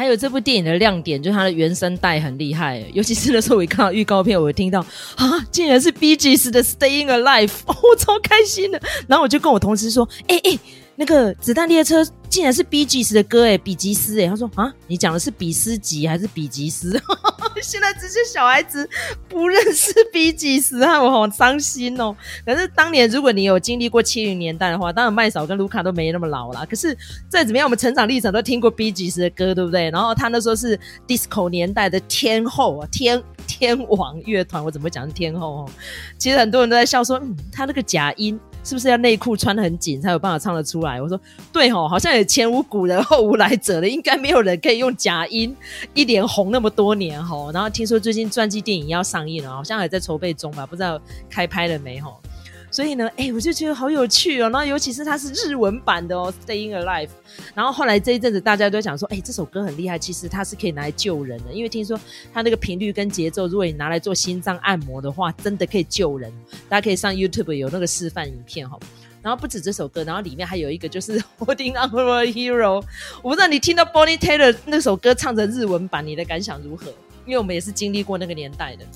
还有这部电影的亮点就是它的原声带很厉害，尤其是那时候我一看到预告片，我就听到 啊，竟然是 B G S 的 Staying Alive，哦，我超开心的。然后我就跟我同事说，哎、欸、哎。那个子弹列车竟然是 B G 斯的歌诶，比吉斯诶，他说啊，你讲的是比斯吉还是比吉斯？现在这些小孩子不认识 Bee Gees，害我好伤心哦。可是当年如果你有经历过七零年代的话，当然麦嫂跟卢卡都没那么老啦。可是再怎么样，我们成长历程都听过 B G 斯的歌，对不对？然后他那时候是 disco 年代的天后啊，天天王乐团，我怎么讲是天后哦？其实很多人都在笑说，嗯，他那个假音。是不是要内裤穿得很紧才有办法唱得出来？我说对吼，好像也前无古人后无来者了，应该没有人可以用假音一连红那么多年哈。然后听说最近传记电影要上映了，好像还在筹备中吧，不知道开拍了没吼。所以呢，哎、我就觉得好有趣哦。然后尤其是它是日文版的哦，《Staying Alive》。然后后来这一阵子大家都讲说，哎、这首歌很厉害，其实它是可以拿来救人的，因为听说它那个频率跟节奏，如果你拿来做心脏按摩的话，真的可以救人。大家可以上 YouTube 有那个示范影片哈。然后不止这首歌，然后里面还有一个就是 《Holding On For A Hero》。我不知道你听到 Bonnie Tyler 那首歌唱着日文版，你的感想如何？因为我们也是经历过那个年代的。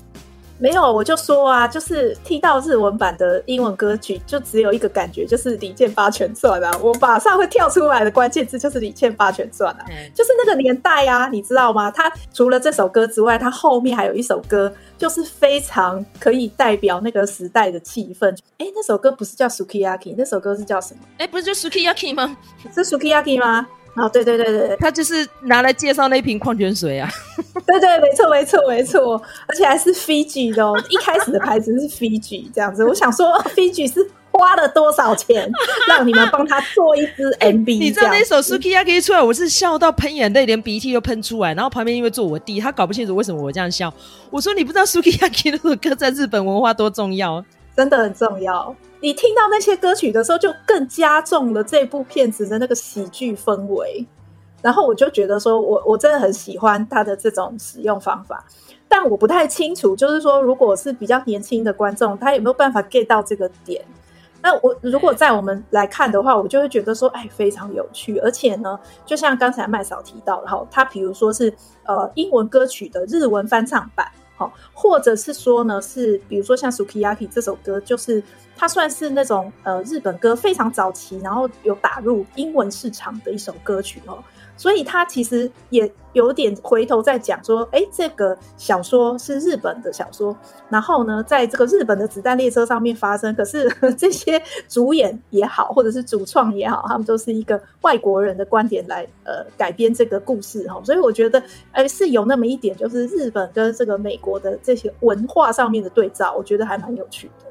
没有，我就说啊，就是听到日文版的英文歌曲，就只有一个感觉，就是《李健八全传》啊。我马上会跳出来的关键字就是《李健八全传》啊，嗯、就是那个年代啊，你知道吗？他除了这首歌之外，他后面还有一首歌，就是非常可以代表那个时代的气氛。哎，那首歌不是叫 Sukiyaki，那首歌是叫什么？哎，不是就 Sukiyaki 吗？是 Sukiyaki 吗？哦，对对对对，他就是拿来介绍那瓶矿泉水啊。对对，没错没错没错，而且还是 Fiji 的哦。一开始的牌子是 Fiji 这样子，我想说 Fiji 是花了多少钱让你们帮他做一支 MV？你知道那首 Sukiyaki 出来，我是笑到喷眼泪，连鼻涕都喷出来。然后旁边因为坐我弟，他搞不清楚为什么我这样笑。我说你不知道 Sukiyaki 那首歌在日本文化多重要，真的很重要。你听到那些歌曲的时候，就更加重了这部片子的那个喜剧氛围。然后我就觉得说，我我真的很喜欢他的这种使用方法，但我不太清楚，就是说，如果是比较年轻的观众，他有没有办法 get 到这个点？那我如果在我们来看的话，我就会觉得说，哎，非常有趣。而且呢，就像刚才麦嫂提到的哈，他比如说是呃英文歌曲的日文翻唱版。好，或者是说呢，是比如说像《Sukiyaki》这首歌，就是它算是那种呃日本歌非常早期，然后有打入英文市场的一首歌曲哦。所以他其实也有点回头在讲说，哎，这个小说是日本的小说，然后呢，在这个日本的子弹列车上面发生。可是 这些主演也好，或者是主创也好，他们都是一个外国人的观点来呃改编这个故事哈。所以我觉得，哎，是有那么一点，就是日本跟这个美国的这些文化上面的对照，我觉得还蛮有趣的。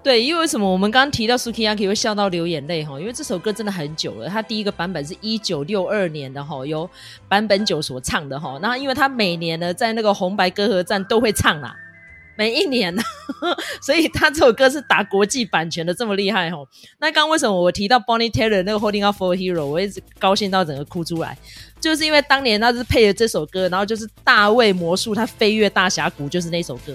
对，因为什么我们刚刚提到 Sukiyaki 会笑到流眼泪哈？因为这首歌真的很久了，它第一个版本是一九六二年的哈，由坂本九所唱的哈。然后因为他每年呢在那个红白歌合战都会唱啦，每一年呢，所以他这首歌是打国际版权的这么厉害哈。那刚刚为什么我提到 Bonnie Tyler 那个 Holding On For A Hero，我一直高兴到整个哭出来，就是因为当年他是配了这首歌，然后就是大卫魔术他飞越大峡谷，就是那首歌。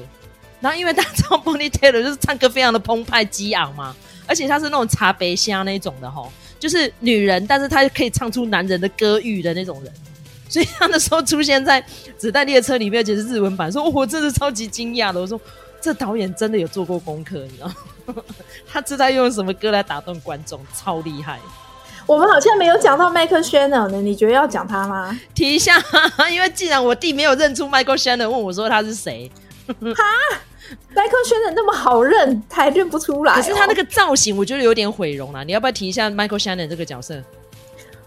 然后，因为大家知道 Bonnie Tyler 就是唱歌非常的澎湃激昂嘛，而且她是那种茶杯香那种的吼，就是女人，但是她可以唱出男人的歌欲的那种人，所以他那时候出现在《子弹列车》里面，而且是日文版，说我真的超级惊讶的。我说这导演真的有做过功课，你知道吗？他知道用什么歌来打动观众，超厉害。我们好像没有讲到 Michael Shannon 呢，你觉得要讲他吗？提一下，因为既然我弟没有认出 Michael Shannon，问我说他是谁？哈？麦克轩的那么好认，他还认不出来、哦。可是他那个造型，我觉得有点毁容了。你要不要提一下 Michael Shannon 这个角色？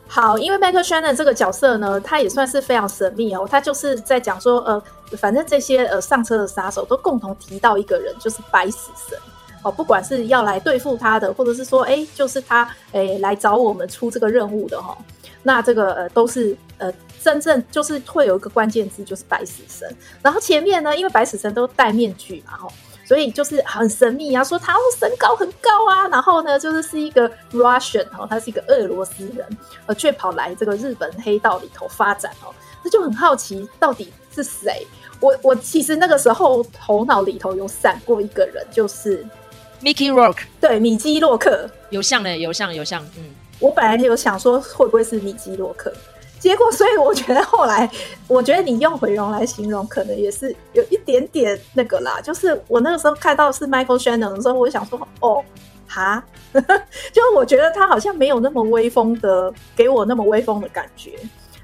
好，因为 Michael Shannon 这个角色呢，他也算是非常神秘哦。他就是在讲说，呃，反正这些呃上车的杀手都共同提到一个人，就是白死神哦。不管是要来对付他的，或者是说，哎，就是他，哎，来找我们出这个任务的哈、哦。那这个呃都是呃。真正就是会有一个关键字，就是白死神。然后前面呢，因为白死神都戴面具嘛，吼，所以就是很神秘啊，说他身高很高啊。然后呢，就是是一个 Russian 哦，他是一个俄罗斯人，呃，却跑来这个日本黑道里头发展哦。那就很好奇，到底是谁？我我其实那个时候头脑里头有闪过一个人，就是 Mickey Rourke，对，米基洛克，有像嘞，有像有像，嗯，我本来就有想说会不会是米基洛克。结果，所以我觉得后来，我觉得你用毁容来形容，可能也是有一点点那个啦。就是我那个时候看到是 Michael Shannon 的时候，我想说，哦，哈，就我觉得他好像没有那么威风的，给我那么威风的感觉。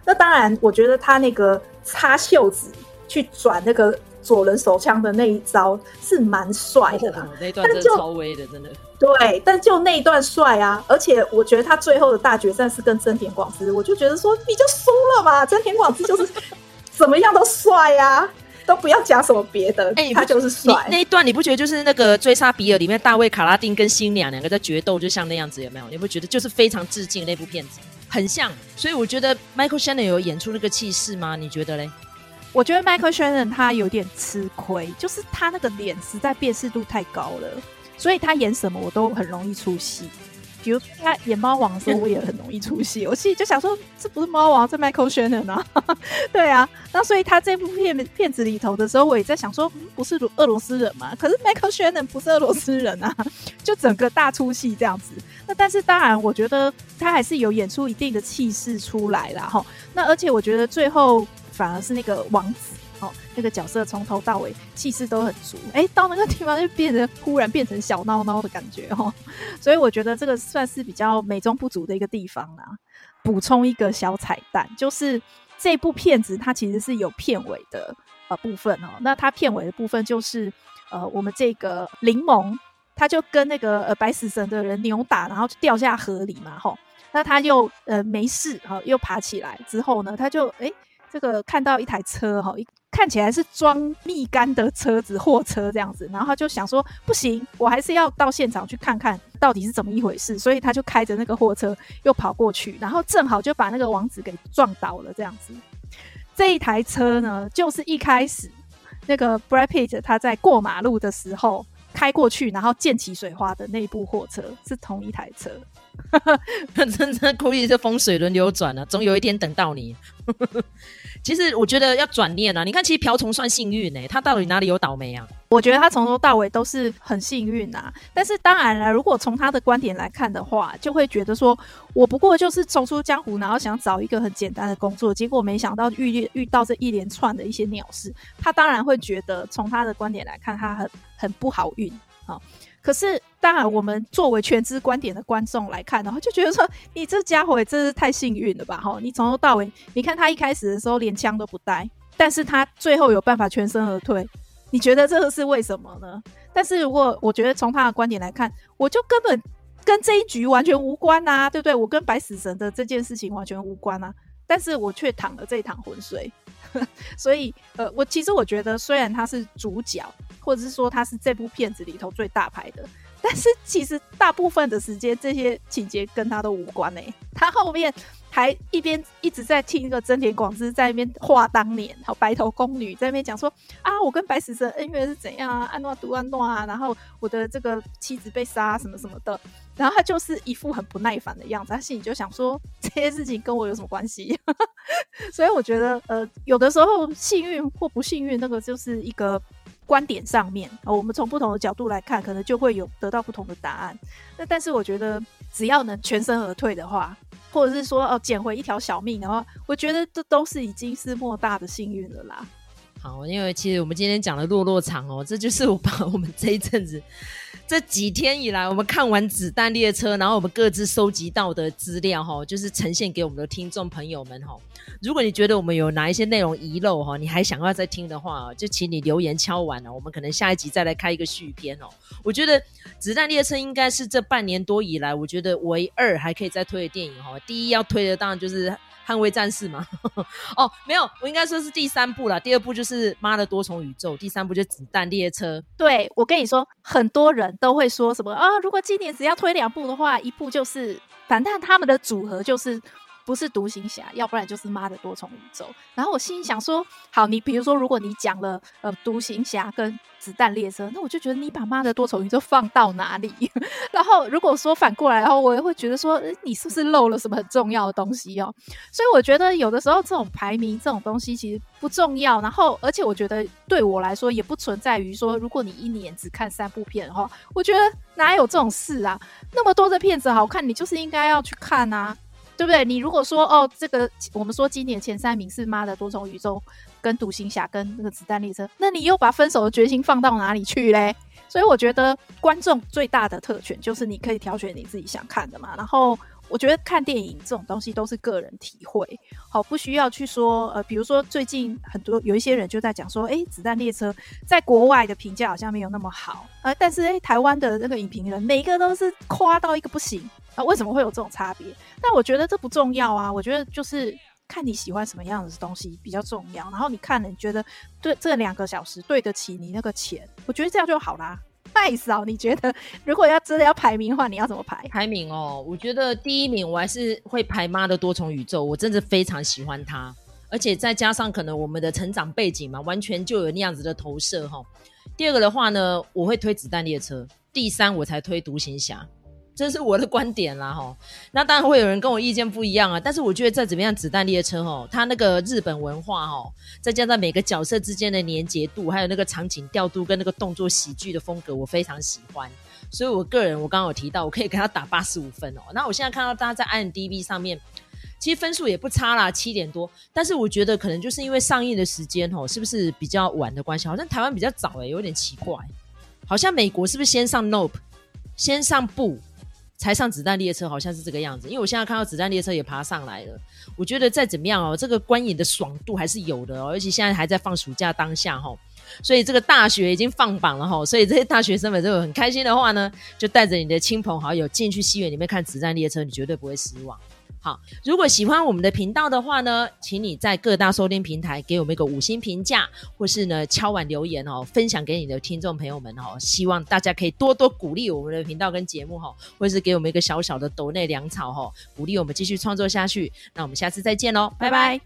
那当然，我觉得他那个擦袖子去转那个左轮手枪的那一招是蛮帅的啦，那段真的超威的，真的。对，但就那一段帅啊！而且我觉得他最后的大决战是跟真田广之，我就觉得说你就输了嘛，真田广之就是 怎么样都帅啊，都不要讲什么别的，哎、欸，他就是帅。那一段你不觉得就是那个追杀比尔里面大卫卡拉丁跟新娘两个在决斗，就像那样子有没有？你不觉得就是非常致敬那部片子，很像？所以我觉得 Michael Shannon 有演出那个气势吗？你觉得嘞？我觉得 Michael Shannon 他有点吃亏，就是他那个脸实在辨识度太高了。所以他演什么我都很容易出戏，比如他演猫王的时候，我也很容易出戏。我心里就想说，这不是猫王，这 Michael Shannon 啊，对啊。那所以他这部片片子里头的时候，我也在想说，嗯、不是俄罗斯人嘛？可是 Michael Shannon 不是俄罗斯人啊，就整个大出戏这样子。那但是当然，我觉得他还是有演出一定的气势出来啦。哈。那而且我觉得最后反而是那个王子。哦，那个角色从头到尾气势都很足，哎，到那个地方就变成忽然变成小闹闹的感觉哦，所以我觉得这个算是比较美中不足的一个地方啦。补充一个小彩蛋，就是这部片子它其实是有片尾的呃部分哦，那它片尾的部分就是呃我们这个柠檬，他就跟那个呃白死神的人扭打，然后就掉下河里嘛，吼，那他又呃没事哈，又爬起来之后呢，他就哎。这个看到一台车哈，一看起来是装蜜柑的车子，货车这样子，然后他就想说不行，我还是要到现场去看看到底是怎么一回事，所以他就开着那个货车又跑过去，然后正好就把那个王子给撞倒了这样子。这一台车呢，就是一开始那个 Brad Pitt 他在过马路的时候开过去，然后溅起水花的那部货车是同一台车。真真故意是风水轮流转啊，总有一天等到你。其实我觉得要转念啊，你看，其实瓢虫算幸运呢、他到底哪里有倒霉啊？我觉得他从头到尾都是很幸运啊。但是当然了，如果从他的观点来看的话，就会觉得说，我不过就是走出江湖，然后想找一个很简单的工作，结果没想到遇遇到这一连串的一些鸟事，他当然会觉得从他的观点来看，他很很不好运啊。可是，当然，我们作为全知观点的观众来看的话，就觉得说，你这家伙也真是太幸运了吧？哈，你从头到尾，你看他一开始的时候连枪都不带，但是他最后有办法全身而退，你觉得这个是为什么呢？但是如果我觉得从他的观点来看，我就根本跟这一局完全无关啊，对不对？我跟白死神的这件事情完全无关啊，但是我却淌了这一趟浑水。所以，呃，我其实我觉得，虽然他是主角，或者是说他是这部片子里头最大牌的，但是其实大部分的时间，这些情节跟他都无关呢、他后面还一边一直在听那个真田广之在那边话当年，好白头宫女在那边讲说啊，我跟白死神恩怨是怎样啊，安诺独安诺啊，然后我的这个妻子被杀什么什么的。然后他就是一副很不耐烦的样子，他心里就想说，这些事情跟我有什么关系？所以我觉得，呃，有的时候幸运或不幸运，那个就是一个观点上面，我们从不同的角度来看，可能就会有得到不同的答案。那但是我觉得，只要能全身而退的话，或者是说哦捡回一条小命的话，我觉得这都是已经是莫大的幸运了啦。好，因为其实我们今天讲的落落长哦，这就是我把我们这一阵子。这几天以来，我们看完《子弹列车》，然后我们各自收集到的资料，哈，就是呈现给我们的听众朋友们，哈。如果你觉得我们有哪一些内容遗漏，哈，你还想要再听的话，就请你留言敲完了，我们可能下一集再来开一个续篇哦。我觉得《子弹列车》应该是这半年多以来，我觉得唯二还可以再推的电影，哈。第一要推的当然就是。捍卫战士吗？哦，没有，我应该说是第三部啦。第二部就是《妈的多重宇宙》，第三部就《子弹列车》。对，我跟你说，很多人都会说什么啊？如果今年只要推两部的话，一部就是，反正他们的组合就是。不是独行侠，要不然就是妈的多重宇宙。然后我心里想说，好，你比如说，如果你讲了呃独行侠跟子弹列车，那我就觉得你把妈的多重宇宙放到哪里？然后如果说反过来，然后我也会觉得说，你是不是漏了什么很重要的东西哦？所以我觉得有的时候这种排名这种东西其实不重要。然后而且我觉得对我来说也不存在于说，如果你一年只看三部片的话，我觉得哪有这种事啊？那么多的片子好看，你就是应该要去看啊。对不对？你如果说哦，这个我们说今年前三名是《妈的多重宇宙》跟《独行侠》跟那个《子弹列车》，那你又把《分手的决心》放到哪里去嘞？所以我觉得观众最大的特权就是你可以挑选你自己想看的嘛。然后我觉得看电影这种东西都是个人体会，好，不需要去说呃，比如说最近很多有一些人就在讲说，哎，《子弹列车》在国外的评价好像没有那么好，呃，但是哎，台湾的那个影评人每一个都是夸到一个不行。啊，为什么会有这种差别？但我觉得这不重要啊。我觉得就是看你喜欢什么样的东西比较重要。然后你看了，你觉得对这两个小时对得起你那个钱，我觉得这样就好啦。麦嫂，你觉得如果要真的要排名的话，你要怎么排？排名哦，我觉得第一名我还是会排《妈的多重宇宙》，我真的非常喜欢它，而且再加上可能我们的成长背景嘛，完全就有那样子的投射哈。第二个的话呢，我会推《子弹列车》，第三我才推《独行侠》。这是我的观点啦，哈。那当然会有人跟我意见不一样啊。但是我觉得再怎么样，子弹列车哦，它那个日本文化哦，再加上每个角色之间的连结度，还有那个场景调度跟那个动作喜剧的风格，我非常喜欢。所以我个人，我刚刚有提到，我可以给他打八十五分哦。那我现在看到大家在 IMDB 上面，其实分数也不差啦，七点多。但是我觉得可能就是因为上映的时间哦，是不是比较晚的关系？好像台湾比较早诶，有点奇怪。好像美国是不是先上 Nope，先上布？才上子弹列车好像是这个样子，因为我现在看到子弹列车也爬上来了。我觉得再怎么样哦，这个观影的爽度还是有的哦，而且现在还在放暑假当下哈，所以这个大学已经放榜了哈，所以这些大学生们如果很开心的话呢，就带着你的亲朋好友进去戏院里面看子弹列车，你绝对不会失望。好，如果喜欢我们的频道的话呢，请你在各大收听平台给我们一个五星评价，或是呢敲碗留言哦，分享给你的听众朋友们哦。希望大家可以多多鼓励我们的频道跟节目哈，或是给我们一个小小的抖内粮草哈，鼓励我们继续创作下去。那我们下次再见喽，拜拜。